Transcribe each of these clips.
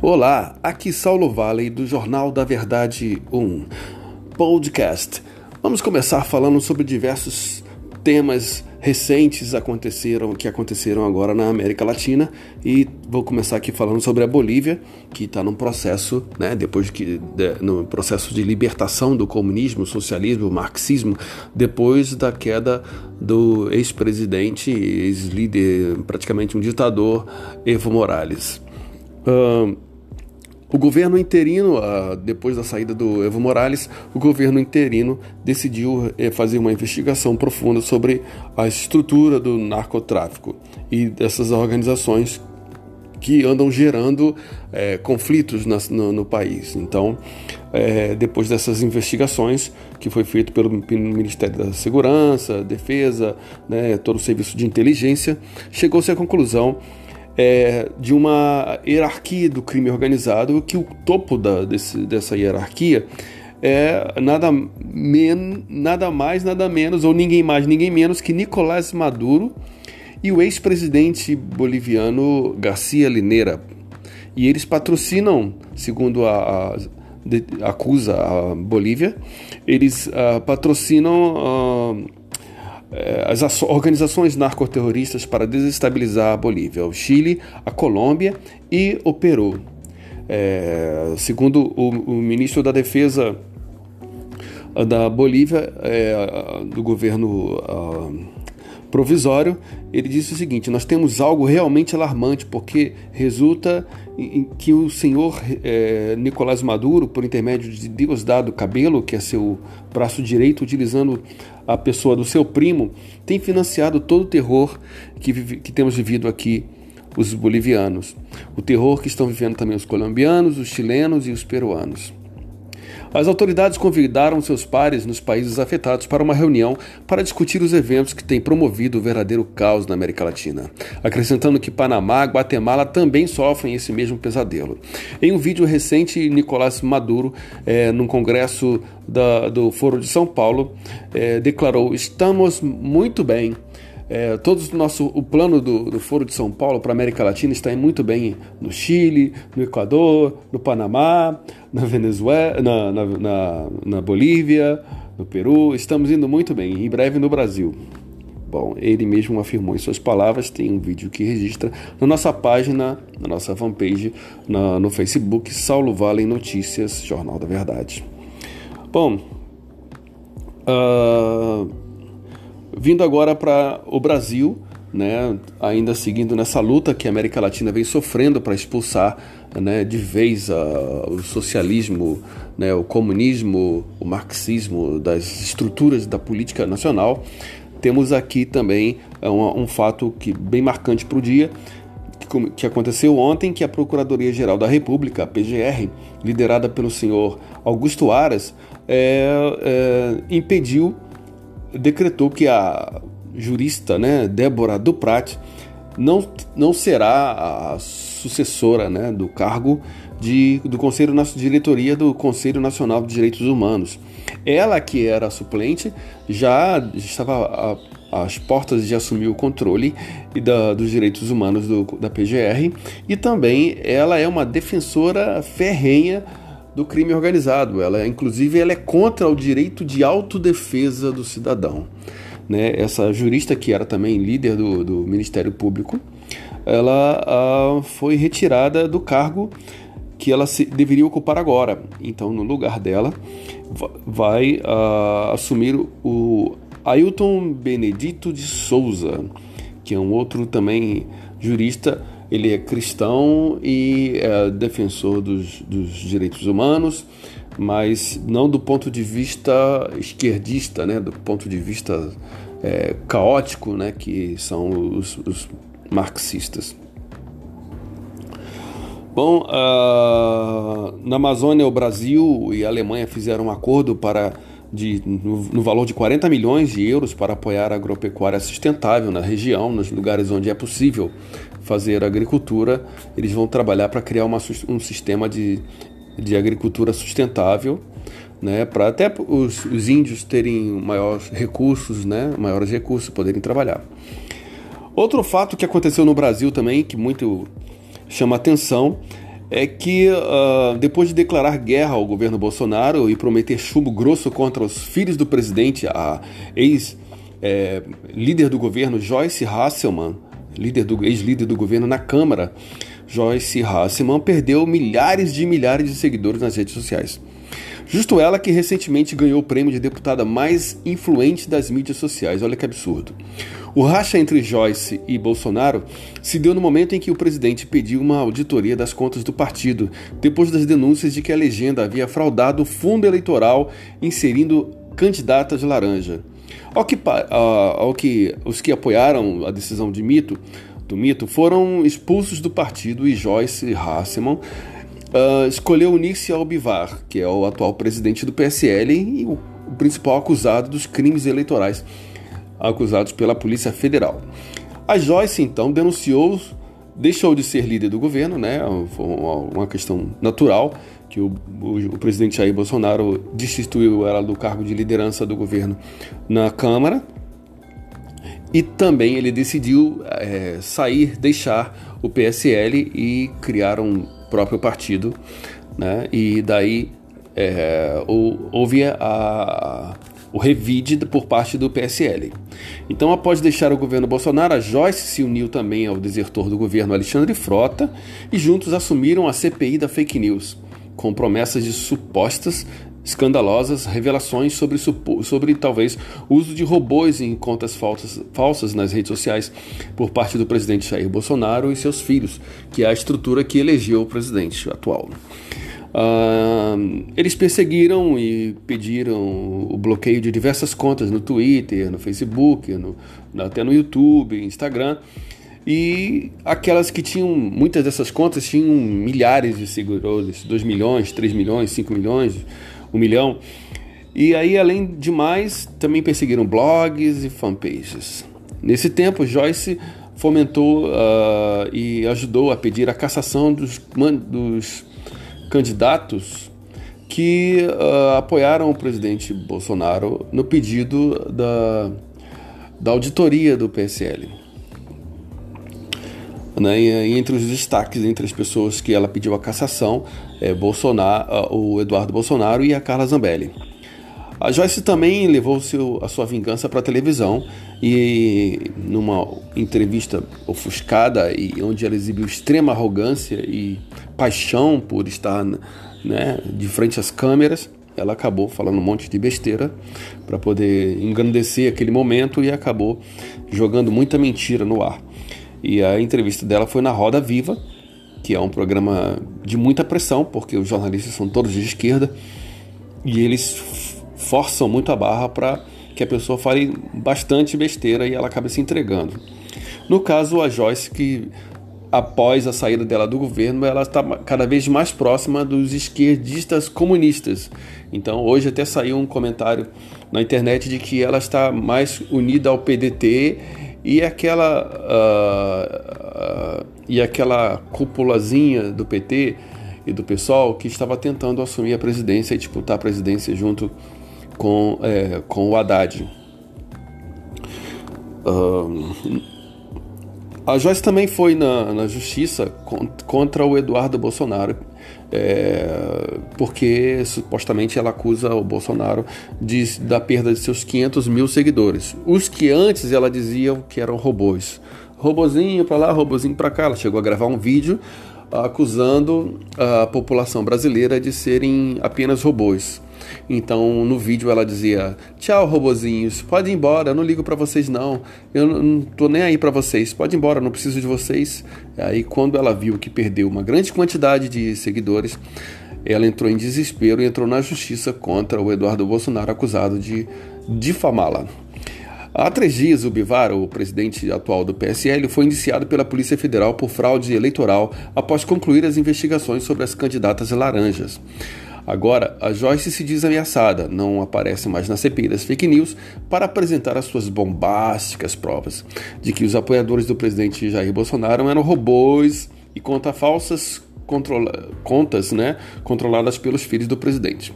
Olá, aqui Saulo Valley do Jornal da Verdade 1 podcast. Vamos começar falando sobre diversos temas recentes aconteceram que aconteceram agora na América Latina e vou começar aqui falando sobre a Bolívia que está num processo, né, depois de que de, no processo de libertação do comunismo, socialismo, marxismo, depois da queda do ex-presidente, ex-líder, praticamente um ditador, Evo Morales. O governo interino, ah, depois da saída do Evo Morales, o governo interino decidiu eh, fazer uma investigação profunda sobre a estrutura do narcotráfico e dessas organizações que andam gerando é, conflitos no, no, país. Então, é, depois dessas investigações que foi feito pelo Ministério da Segurança, Defesa, né, todo o serviço de inteligência, chegou-se à conclusão é, de uma hierarquia do crime organizado, que o topo da, desse, dessa hierarquia é nada, men, nada mais, nada menos, ou ninguém mais, ninguém menos que Nicolás Maduro e o ex-presidente boliviano Garcia Linera. E eles patrocinam, segundo a, a de, acusa a Bolívia, eles uh, patrocinam é, as organizações narcoterroristas para desestabilizar a Bolívia, o Chile, a Colômbia e o Peru. É, segundo o, o, ministro da Defesa da Bolívia, é, do governo uh, provisório, ele disse o seguinte: Nós temos algo realmente alarmante, porque resulta em que o senhor é, Nicolás Maduro, por intermédio de Diosdado Cabelo, que é seu braço direito, utilizando a pessoa do seu primo, tem financiado todo o terror que, que temos vivido aqui os bolivianos. O terror que estão vivendo também os colombianos, os chilenos e os peruanos. As autoridades convidaram seus pares nos países afetados para uma reunião para discutir os eventos que têm promovido o verdadeiro caos na América Latina, acrescentando que Panamá e Guatemala também sofrem esse mesmo pesadelo. Em um vídeo recente, Nicolás Maduro, é, num congresso da, do Foro de São Paulo, é, declarou: Estamos muito bem é, o nosso o plano do, do Foro de São Paulo para a América Latina está indo muito bem no Chile, no Equador, no Panamá, na Venezuela, na, na, na, na Bolívia, no Peru. Estamos indo muito bem. Em breve no Brasil. Bom, ele mesmo afirmou em suas palavras, tem um vídeo que registra na nossa página, na nossa fanpage, na, no Facebook, Saulo Vale Notícias, Jornal da Verdade. Bom, uh, Vindo agora para o Brasil, né, ainda seguindo nessa luta que a América Latina vem sofrendo para expulsar né, de vez uh, o socialismo, né, o comunismo, o marxismo das estruturas da política nacional, temos aqui também uh, um, um, fato que bem marcante para o dia, que, que aconteceu ontem, que a Procuradoria-Geral da República, a PGR, liderada pelo senhor Augusto Aras, é, é, impediu decretou que a jurista né, Débora Duprat não, não será a sucessora né, do cargo de, do Conselho de Diretoria do Conselho Nacional de Direitos Humanos. Ela, que era suplente, já estava às portas de assumir o controle da, dos direitos humanos do, da PGR e também ela é uma defensora ferrenha do crime organizado. Ela, inclusive, ela é contra o direito de autodefesa do cidadão. Né? Essa jurista, que era também líder do, do Ministério Público, ela ah, foi retirada do cargo que ela se, deveria ocupar agora. Então, no lugar dela, vai ah, assumir o Ailton Benedito de Souza, que é um outro também jurista ele é cristão e é defensor dos, dos direitos humanos, mas não do ponto de vista esquerdista, né, do ponto de vista é, caótico, né, que são os, os marxistas. Bom, uh, na Amazônia, o Brasil e a Alemanha fizeram um acordo para de, no, no, valor de 40 milhões de euros para apoiar a agropecuária sustentável na região, nos lugares onde é possível fazer agricultura, eles vão trabalhar para criar uma, um sistema de, de agricultura sustentável, né, para até os, os, índios terem maiores recursos, né, maiores recursos, poderem trabalhar. Outro fato que aconteceu no Brasil também, que muito chama atenção, é que uh, depois de declarar guerra ao governo Bolsonaro e prometer chumbo grosso contra os filhos do presidente, a ex-líder é, do governo Joyce Hasselman, líder do ex-líder do governo na Câmara, Joyce Hasselman perdeu milhares de milhares de seguidores nas redes sociais. Justo ela que recentemente ganhou o prêmio de deputada mais influente das mídias sociais. Olha que absurdo. O racha entre Joyce e Bolsonaro se deu no momento em que o presidente pediu uma auditoria das contas do partido, depois das denúncias de que a legenda havia fraudado o fundo eleitoral inserindo candidatas laranja. Ao que, ao que os que apoiaram a decisão de Mito, do Mito foram expulsos do partido e Joyce Hasselman uh, escolheu unir-se ao Bivar, que é o atual presidente do PSL e o, o principal acusado dos crimes eleitorais acusados pela Polícia Federal. A Joyce, então, denunciou, deixou de ser líder do governo, né? Uma questão natural que o, o, o, presidente Jair Bolsonaro destituiu ela do cargo de liderança do governo na Câmara. E também ele decidiu é, sair, deixar o PSL e criar um próprio partido, né? E daí é, houve a, o revide por parte do PSL. Então, após deixar o governo Bolsonaro, a Joyce se uniu também ao desertor do governo Alexandre Frota e juntos assumiram a CPI da fake news, com promessas de supostas escandalosas revelações sobre, sobre talvez o uso de robôs em contas falsas, falsas nas redes sociais por parte do presidente Jair Bolsonaro e seus filhos, que é a estrutura que elegeu o presidente atual. Uh, eles perseguiram e pediram o bloqueio de diversas contas no Twitter, no Facebook, no, até no YouTube, Instagram. E aquelas que tinham, muitas dessas contas tinham milhares de seguidores, 2 milhões, 3 milhões, 5 milhões, 1 milhão. E aí, além de mais, também perseguiram blogs e fanpages. Nesse tempo, Joyce fomentou uh, e ajudou a pedir a cassação dos, dos candidatos que uh, apoiaram o presidente Bolsonaro no pedido da, da auditoria do PSL. Né? E, entre os destaques, entre as pessoas que ela pediu a cassação, é Bolsonaro, o Eduardo Bolsonaro e a Carla Zambelli. A Joyce também levou seu, a sua vingança para a televisão e numa entrevista ofuscada e onde ela exibiu extrema arrogância e paixão por estar né, de frente às câmeras, ela acabou falando um monte de besteira para poder engrandecer aquele momento e acabou jogando muita mentira no ar. E a entrevista dela foi na Roda Viva, que é um programa de muita pressão, porque os jornalistas são todos de esquerda e eles forçam muito a barra para que a pessoa fale bastante besteira e ela acaba se entregando. No caso, a Joyce, que após a saída dela do governo, ela está cada vez mais próxima dos esquerdistas comunistas. Então, hoje até saiu um comentário na internet de que ela está mais unida ao PDT e aquela uh, uh, e aquela cúpulazinha do PT e do PSOL que estava tentando assumir a presidência e disputar a presidência junto com, é, com o Haddad. Uh, a Joyce também foi na, na justiça contra o Eduardo Bolsonaro, é, porque supostamente ela acusa o Bolsonaro de, da perda de seus 500 mil seguidores. Os que antes ela dizia que eram robôs. Robozinho para lá, robozinho para cá. Ela chegou a gravar um vídeo acusando a população brasileira de serem apenas robôs. Então, no vídeo ela dizia: "Tchau, robozinhos, pode ir embora, eu não ligo para vocês não. Eu não tô nem aí para vocês. Pode ir embora, não preciso de vocês". Aí quando ela viu que perdeu uma grande quantidade de seguidores, ela entrou em desespero e entrou na justiça contra o Eduardo Bolsonaro acusado de difamá-la. Há três dias, o Bivar, o presidente atual do PSL, foi indiciado pela Polícia Federal por fraude eleitoral após concluir as investigações sobre as candidatas laranjas. Agora, a Joyce se diz ameaçada, não aparece mais na CPI das fake news para apresentar as suas bombásticas provas de que os apoiadores do presidente Jair Bolsonaro eram robôs e conta falsas contas né, controladas pelos filhos do presidente.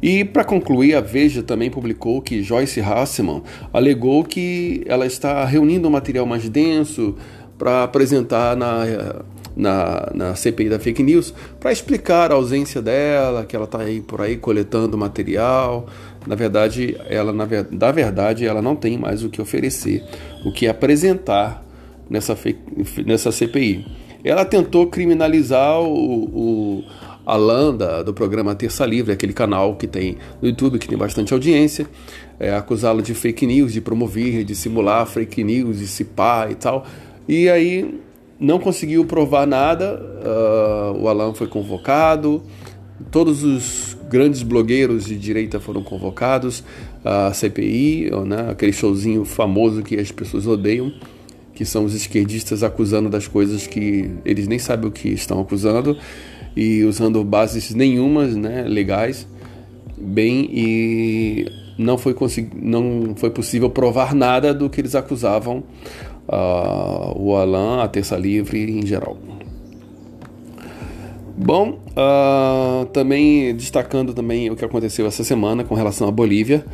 E para concluir, a Veja também publicou que Joyce Hasselman alegou que ela está reunindo um material mais denso para apresentar na, na, na CPI da fake news, para explicar a ausência dela, que ela está aí por aí coletando material. Na verdade, ela na, da verdade, ela não tem mais o que oferecer, o que apresentar nessa, nessa CPI. Ela tentou criminalizar o, o Alan da, do programa Terça Livre, aquele canal que tem no YouTube, que tem bastante audiência, é, acusá-lo de fake news, de promover, de simular fake news, de cipar e tal. E aí não conseguiu provar nada, uh, o Alan foi convocado, todos os grandes blogueiros de direita foram convocados, a CPI, né, aquele showzinho famoso que as pessoas odeiam que são os esquerdistas acusando das coisas que eles nem sabem o que estão acusando e usando bases nenhumas, né, legais, bem e não foi não foi possível provar nada do que eles acusavam uh, o Alan, a Terça Livre em geral. Bom, uh, também destacando também o que aconteceu essa semana com relação à Bolívia,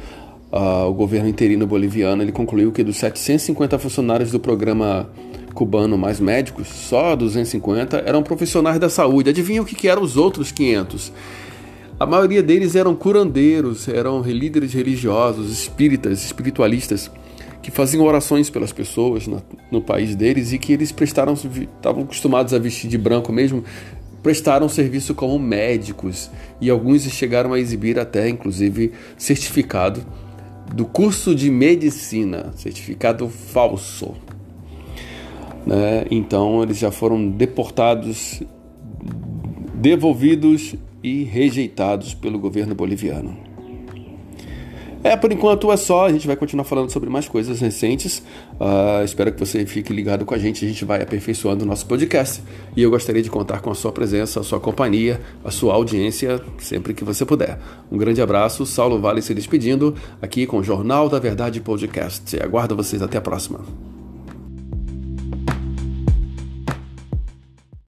uh, o governo interino boliviano ele concluiu que dos 750 funcionários do programa cubano mais médicos, só 250 eram profissionais da saúde. Adivinha o que, que eram os outros 500? A maioria deles eram curandeiros, eram líderes religiosos, espíritas, espiritualistas, que faziam orações pelas pessoas no, no país deles e que eles prestaram, estavam acostumados a vestir de branco mesmo, prestaram serviço como médicos e alguns chegaram a exibir até, inclusive, certificado do curso de medicina, certificado falso. Né? Então eles já foram deportados, devolvidos e rejeitados pelo governo boliviano. É, por enquanto é só. A gente vai continuar falando sobre mais coisas recentes. Uh, espero que você fique ligado com a gente. A gente vai aperfeiçoando o nosso podcast. E eu gostaria de contar com a sua presença, a sua companhia, a sua audiência, sempre que você puder. Um grande abraço. Saulo Vale se despedindo aqui com o Jornal da Verdade Podcast. Aguardo vocês até a próxima.